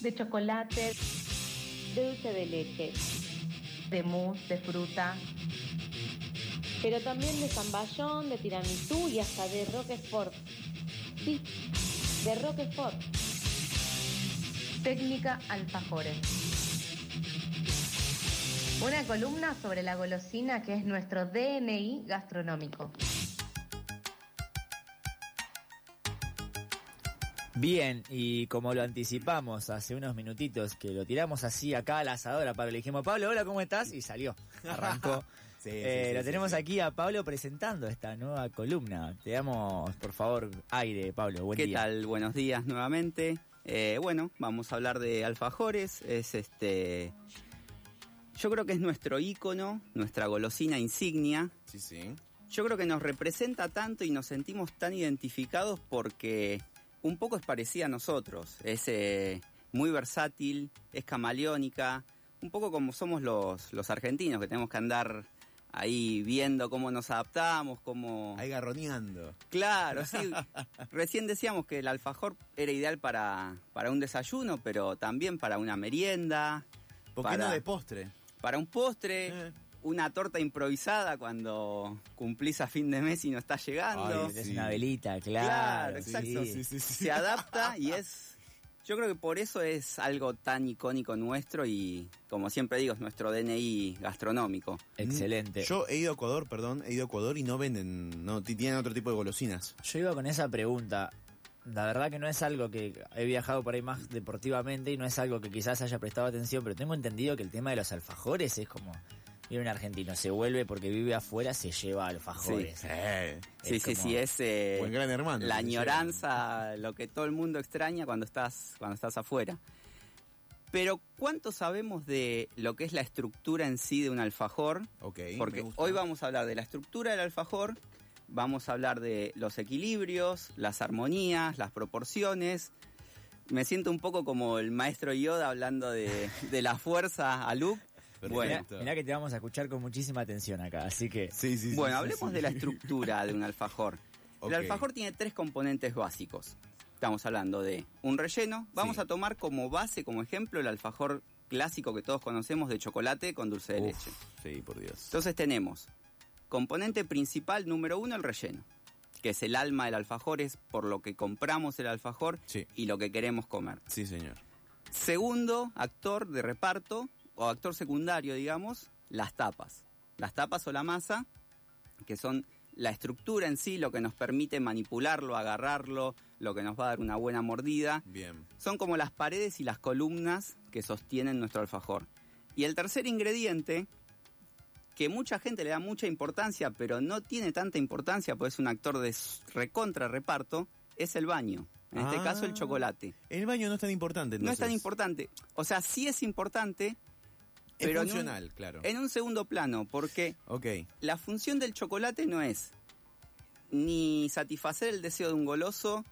de chocolate, de dulce de leche, de mousse, de fruta, pero también de zamballón, de tiramisú y hasta de roquefort. Sí, de roquefort. técnica alfajores. Una columna sobre la golosina que es nuestro DNI gastronómico. Bien, y como lo anticipamos hace unos minutitos, que lo tiramos así acá a la asadora, Pablo, le dijimos, Pablo, hola, ¿cómo estás? Y salió, arrancó. Sí, Eh, sí, lo sí, tenemos sí. aquí a Pablo presentando esta nueva columna. Te damos, por favor, aire, Pablo. Buen ¿Qué día. tal? Buenos días nuevamente. Eh, bueno, vamos a hablar de alfajores. Es este. Yo creo que es nuestro ícono, nuestra golosina insignia. Sí, sí. Yo creo que nos representa tanto y nos sentimos tan identificados porque un poco es parecida a nosotros. Es eh, muy versátil, es camaleónica, un poco como somos los, los argentinos, que tenemos que andar ahí viendo cómo nos adaptamos, cómo... Ahí garroneando. Claro, sí. Recién decíamos que el alfajor era ideal para, para un desayuno, pero también para una merienda, ¿Por qué Para- no de postre? para un postre, Eh. Una torta improvisada cuando cumplís a fin de mes y no estás llegando. Ay, Es sí. una velita, claro. Claro, exacto. sí. Sí, sí, sí. Se adapta y es... Yo creo que por eso es algo tan icónico nuestro y, como siempre digo, es nuestro DNI gastronómico. Excelente. Yo, Yo he ido a Ecuador, perdón, he ido a Ecuador y no venden, no ti- tienen otro tipo de golosinas. iba con esa pregunta. La verdad que no es algo que he viajado por ahí más deportivamente y no es algo que quizás haya prestado atención, pero tengo entendido que el tema de los alfajores es como... Viene un argentino, se vuelve porque vive afuera, se lleva alfajores. Eh, Sí, Es sí, como- sí, es... eh, buen gran hermano. la añoranza, lo que todo el mundo extraña cuando estás, cuando estás afuera. Pero ¿cuánto sabemos de lo que es la estructura en sí de un alfajor? Porque hoy vamos a hablar de la estructura del alfajor, vamos a hablar de los equilibrios, las armonías, las proporciones. Me siento un poco como el maestro Yoda hablando de, de la fuerza a Luke. Bueno. Mirá que te vamos a escuchar con muchísima atención acá, así que... Sí, sí, sí, bueno, sí, hablemos sí. de la estructura de un alfajor. El alfajor tiene tres componentes básicos. Estamos hablando de un relleno. Vamos Sí. a tomar como base, como ejemplo, el alfajor clásico que todos conocemos de chocolate con dulce de Uf, leche. Sí, por Dios. Entonces tenemos componente principal número uno, el relleno, que es el alma del alfajor, es por lo que compramos el alfajor Sí. y lo que queremos comer. Sí, señor. Segundo, actor de reparto o actor secundario, digamos, las tapas. Las tapas o la masa, que son la estructura en sí, lo que nos permite manipularlo, agarrarlo, lo que nos va a dar una buena mordida. Bien. Son como las paredes y las columnas que sostienen nuestro alfajor. Y el tercer ingrediente, que mucha gente le da mucha importancia, pero no tiene tanta importancia, porque es un actor de recontra reparto, es el baño. En este Ah. caso el chocolate. El baño no es tan importante, No es tan importante. O sea, sí es importante, Es pero en un- funcional, claro. en un segundo plano, porque la función del chocolate no es ni satisfacer el deseo de un goloso,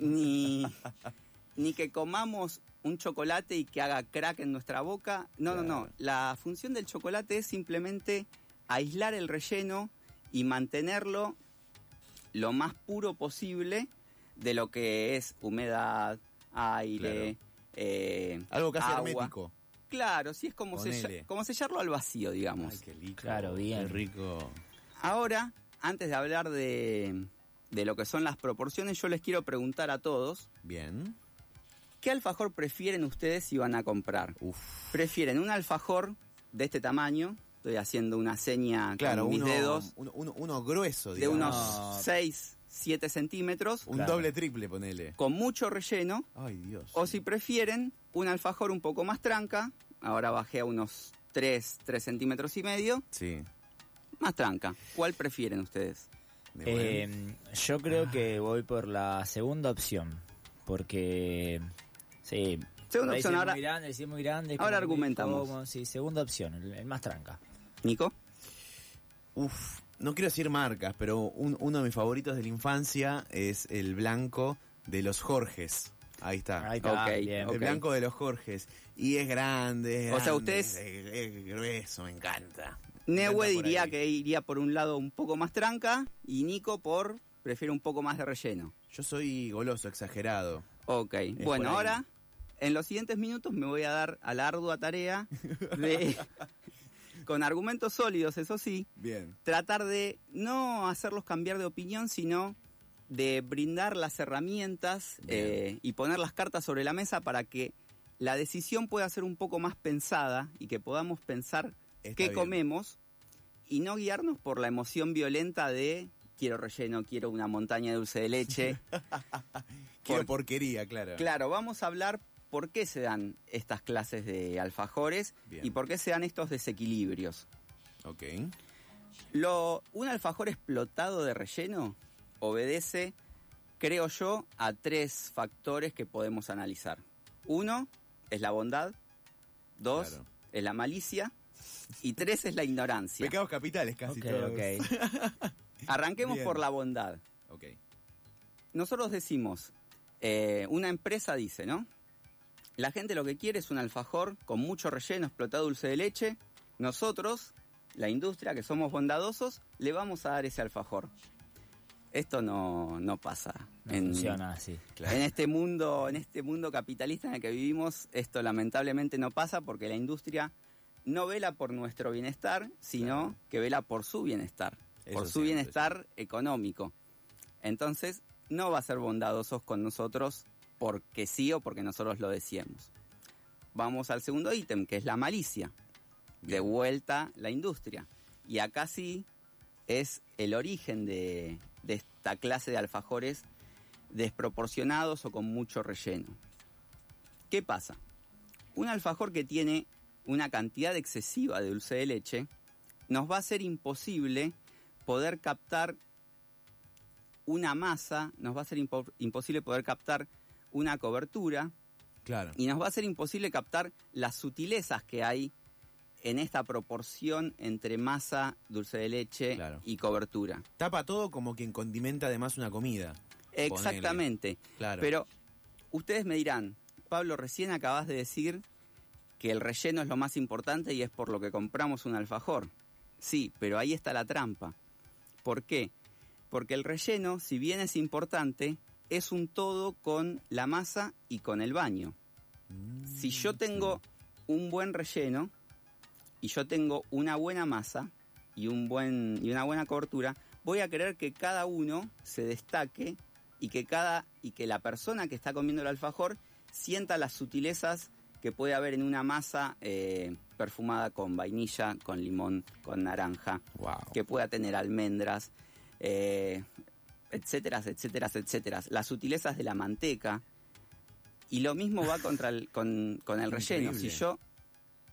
ni, ni que comamos un chocolate y que haga crack en nuestra boca. No, no, no. Claro. La función del chocolate es simplemente aislar el relleno y mantenerlo lo más puro posible de lo que es humedad, aire, eh, Algo casi agua. hermético. Claro, sí es como, Ponele. sella- como sellarlo al vacío, digamos. Ay, qué rico. Claro, bien. Qué rico. Ahora, antes de hablar de, de lo que son las proporciones, yo les quiero preguntar a todos, Bien. ¿qué alfajor prefieren ustedes si van a comprar? Uf. ¿Prefieren un alfajor de este tamaño? Estoy haciendo una seña Claro, con mis uno, dedos. uno, uno- uno grueso, De digamos. unos 6, 7 centímetros, Un Claro. doble triple, ponele. con mucho relleno. Ay, Dios. O si prefieren, un alfajor un poco más tranca. Ahora bajé a unos 3, 3 centímetros y medio. Sí. Más tranca. ¿Cuál prefieren ustedes? Eh, yo creo que voy por la segunda opción, porque... Sí, Segunda opción, ahora- muy grande, muy grande. ahora argumentamos. Sí, segunda opción, el, el más tranca. Nico. Uf, no quiero decir marcas, pero un- uno de mis favoritos de la infancia es el blanco de los Jorges. Ahí está. Ahí está, bien. El blanco de los Jorges. Y es grande. es O sea, ustedes- Es, es grueso, me encanta. Por diría ahí. que iría por un lado un poco más tranca y Nico por prefiere un poco más de relleno. Yo soy goloso, exagerado. Ok, bueno, ahora en los siguientes minutos me voy a dar a la ardua tarea de, con argumentos sólidos, eso sí, Bien. tratar de no hacerlos cambiar de opinión, sino de brindar las herramientas eh, y poner las cartas sobre la mesa para que la decisión pueda ser un poco más pensada y que podamos pensar Está qué bien. comemos y no guiarnos por la emoción violenta de quiero relleno, quiero una montaña de dulce de leche. Quiero Por- porquería, claro. Claro, vamos a hablar por qué se dan estas clases de alfajores Bien. y por qué se dan estos desequilibrios. Ok. Lo, un alfajor explotado de relleno obedece, creo yo, a tres factores que podemos analizar. Uno es la bondad, dos Claro. es la malicia y tres es la ignorancia. Pecados capitales casi Ok, todos. Arranquemos Bien. por la bondad. Ok. Nosotros decimos, eh, una empresa dice, ¿no? La gente lo que quiere es un alfajor con mucho relleno, explotado dulce de leche. Nosotros, la industria, que somos bondadosos, le vamos a dar ese alfajor. Esto no, no pasa. No en, funciona así. en este mundo, en este mundo capitalista en el que vivimos, esto lamentablemente no pasa porque la industria no vela por nuestro bienestar, sino que vela por su bienestar, Eso por su bienestar económico. Entonces, no va a ser bondadosos con nosotros porque sí o porque nosotros lo decíamos. Vamos al segundo ítem, que es la malicia. De vuelta la industria. Y acá sí es el origen de, de esta clase de alfajores desproporcionados o con mucho relleno. ¿Qué pasa? Un alfajor que tiene una cantidad excesiva de dulce de leche nos va a ser imposible poder captar una masa, nos va a ser impo- imposible poder captar una cobertura Claro. y nos va a ser imposible captar las sutilezas que hay en esta proporción entre masa, dulce de leche Claro. y cobertura. Tapa todo como quien condimenta además una comida. Exactamente. Claro. Pero ustedes me dirán, Pablo, recién acabas de decir que el relleno es lo más importante y es por lo que compramos un alfajor. Sí, pero ahí está la trampa. ¿Por qué? Porque el relleno, si bien es importante, es un todo con la masa y con el baño. Mm, Si yo tengo un buen relleno y yo tengo una buena masa y, un buen, y una buena cobertura, voy a querer que cada uno se destaque y que, cada, y que la persona que está comiendo el alfajor sienta las sutilezas que puede haber en una masa eh, perfumada con vainilla, con limón, con naranja, Wow. que pueda tener almendras, eh, etcétera, etcétera, etcétera. Las sutilezas de la manteca. Y lo mismo va contra el, con, con el relleno. Si yo,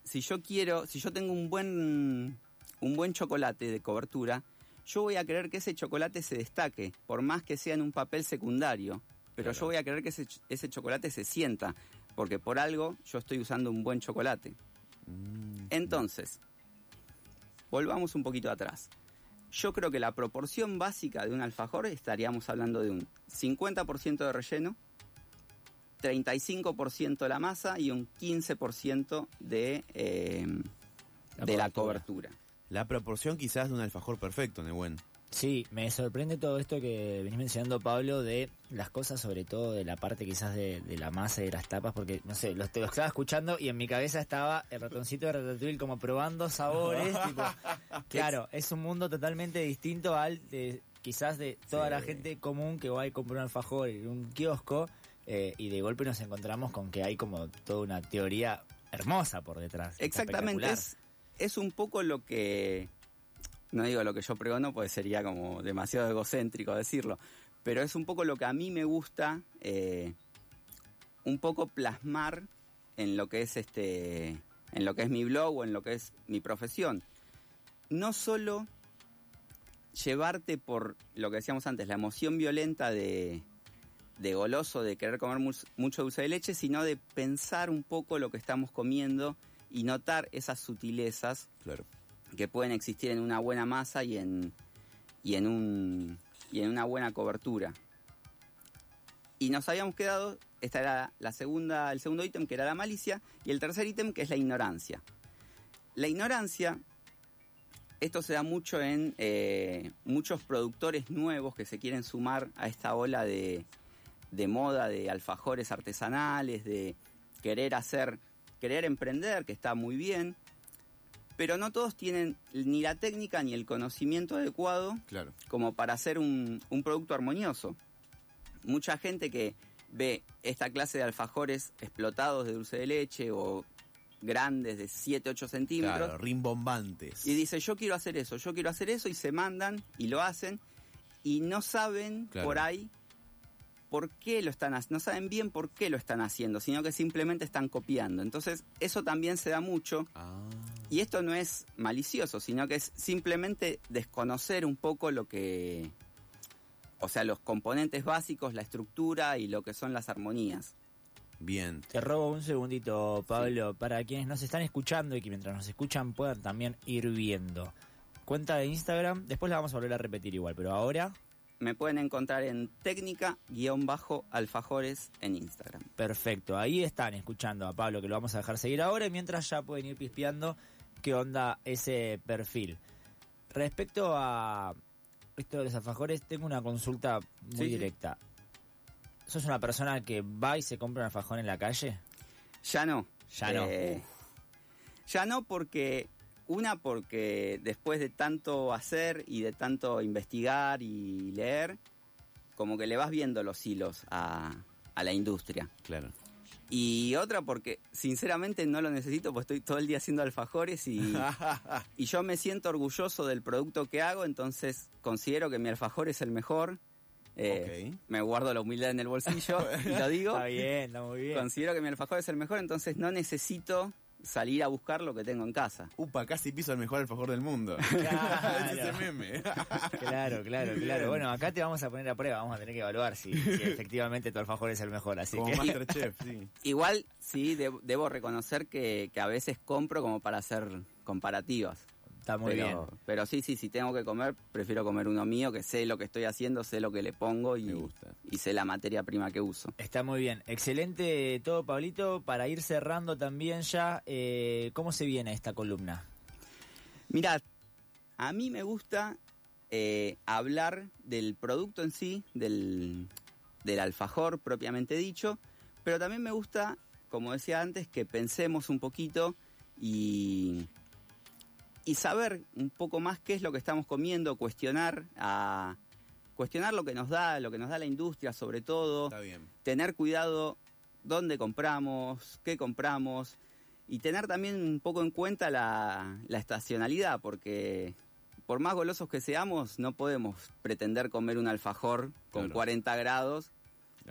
si yo quiero, si yo tengo un buen, un buen chocolate de cobertura, yo voy a querer que ese chocolate se destaque, por más que sea en un papel secundario. Pero Claro. yo voy a querer que ese chocolate se sienta, porque por algo yo estoy usando un buen chocolate. Mm, Entonces, volvamos un poquito atrás. Yo creo que la proporción básica de un alfajor estaríamos hablando de un 50% de relleno, 35% la masa y un 15% de, eh, La de la cobertura. cobertura. La proporción quizás de un alfajor perfecto, Nehuen. Sí, me sorprende todo esto que venís mencionando, Pablo, de las cosas, sobre todo de la parte quizás de, de la masa y de las tapas, porque, no sé, los, te los estaba escuchando y en mi cabeza estaba el ratoncito de Ratatouille como probando sabores. tipo, claro, es un mundo totalmente distinto al de quizás de toda la gente común que va y compra un alfajor en un kiosco eh, y de golpe nos encontramos con que hay como toda una teoría hermosa por detrás. Exactamente, es, es un poco lo que, no digo lo que yo pregono, pues sería como demasiado egocéntrico decirlo, pero es un poco lo que a mí me gusta, eh, un poco plasmar en lo que es este, en lo que es mi blog o en lo que es mi profesión. No solo llevarte por lo que decíamos antes, la emoción violenta de, de goloso, de querer comer mu- mucho dulce de leche, sino de pensar un poco lo que estamos comiendo y notar esas sutilezas Claro. Que pueden existir en una buena masa y en, y en, un, y en una buena cobertura. Y nos habíamos quedado, esta era la segunda, el segundo ítem que era la malicia, y el tercer ítem que es la ignorancia. La ignorancia, esto se da mucho en eh, muchos productores nuevos que se quieren sumar a esta ola de, de moda de alfajores artesanales, de querer hacer, querer emprender, que está muy bien, pero no todos tienen ni la técnica ni el conocimiento adecuado Claro. como para hacer un, un producto armonioso. Mucha gente que ve esta clase de alfajores explotados de dulce de leche o grandes de 7, 8 centímetros Claro, rimbombantes. y dice yo quiero hacer eso, yo quiero hacer eso y se mandan y lo hacen y no saben Claro. por ahí por qué lo están haciendo, no saben bien por qué lo están haciendo, sino que simplemente están copiando. Entonces eso también se da mucho Ah, y esto no es malicioso, sino que es simplemente desconocer un poco lo que, o sea, los componentes básicos, la estructura y lo que son las armonías. bien. Te robo un segundito, Pablo, para quienes nos están escuchando y que mientras nos escuchan puedan también ir viendo. Cuenta de Instagram, después la vamos a volver a repetir igual, pero ahora, Me pueden encontrar en técnica-alfajores en Instagram. perfecto. Ahí están escuchando a Pablo, que lo vamos a dejar seguir ahora, y mientras ya pueden ir pispeando qué onda ese perfil. Respecto a esto de los alfajores, tengo una consulta muy Sí, sí. directa. ¿Sos una persona que va y se compra un alfajor en la calle? Ya no. Ya no. Eh, ya no porque, una porque después de tanto hacer y de tanto investigar y leer, como que le vas viendo los hilos a, a la industria. Claro. Y otra porque sinceramente no lo necesito, pues estoy todo el día haciendo alfajores y, y yo me siento orgulloso del producto que hago, entonces considero que mi alfajor es el mejor. Eh, Ok. Me guardo la humildad en el bolsillo y lo digo. Está bien, está muy bien. Considero que mi alfajor es el mejor, entonces no necesito salir a buscar lo que tengo en casa. Upa, casi piso el mejor alfajor del mundo. Claro. es ese meme. Claro, claro, claro. Bueno, acá te vamos a poner a prueba, vamos a tener que evaluar si, si efectivamente tu alfajor es el mejor. Así Como que Masterchef, sí. Igual sí, de- debo reconocer que, que a veces compro como para hacer comparativas. Está muy pero, bien. pero sí, sí, si tengo que comer, prefiero comer uno mío, que sé lo que estoy haciendo, sé lo que le pongo y, Me gusta. y sé la materia prima que uso. Está muy bien. Excelente todo, Pablito. Para ir cerrando también ya, eh, ¿cómo se viene esta columna? Mirad, a mí me gusta eh, hablar del producto en sí, del, del alfajor propiamente dicho, pero también me gusta, como decía antes, que pensemos un poquito y, y saber un poco más qué es lo que estamos comiendo, cuestionar a cuestionar lo que nos da, lo que nos da la industria sobre todo, Está bien. tener cuidado dónde compramos, qué compramos y tener también un poco en cuenta la, la estacionalidad, porque por más golosos que seamos, no podemos pretender comer un alfajor con Claro. 40 grados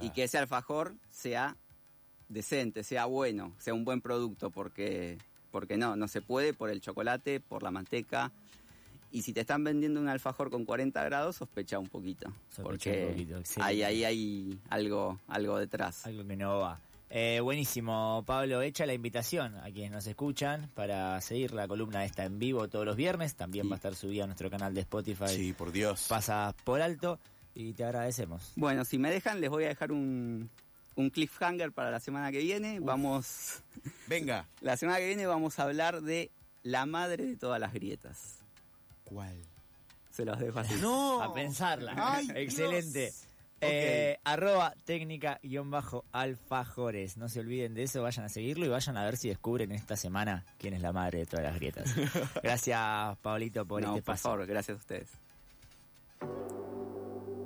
y que ese alfajor sea decente, sea bueno, sea un buen producto, porque, porque no, no se puede por el chocolate, por la manteca. Y si te están vendiendo un alfajor con 40 grados, sospecha un poquito. Sospecha porque un poquito, excelente. ahí, ahí hay algo, algo detrás. Algo que no va. Eh, buenísimo, Pablo. Hecha la invitación a quienes nos escuchan para seguir la columna esta en vivo todos los viernes. También Sí. va a estar subida a nuestro canal de Spotify. Sí, por Dios. Pasa por alto y te agradecemos. Bueno, si me dejan, les voy a dejar un, un cliffhanger para la semana que viene. Vamos, Venga. la semana que viene vamos a hablar de la madre de todas las grietas. ¿Cuál? Se los dejo así. No. A pensarla. Ay, Excelente. Dios. Eh, arroba técnica guion bajo alfajores. No se olviden de eso, vayan a seguirlo y vayan a ver si descubren esta semana quién es la madre de todas las grietas. Gracias, Pablito, por no, este por paso. favor, gracias a ustedes.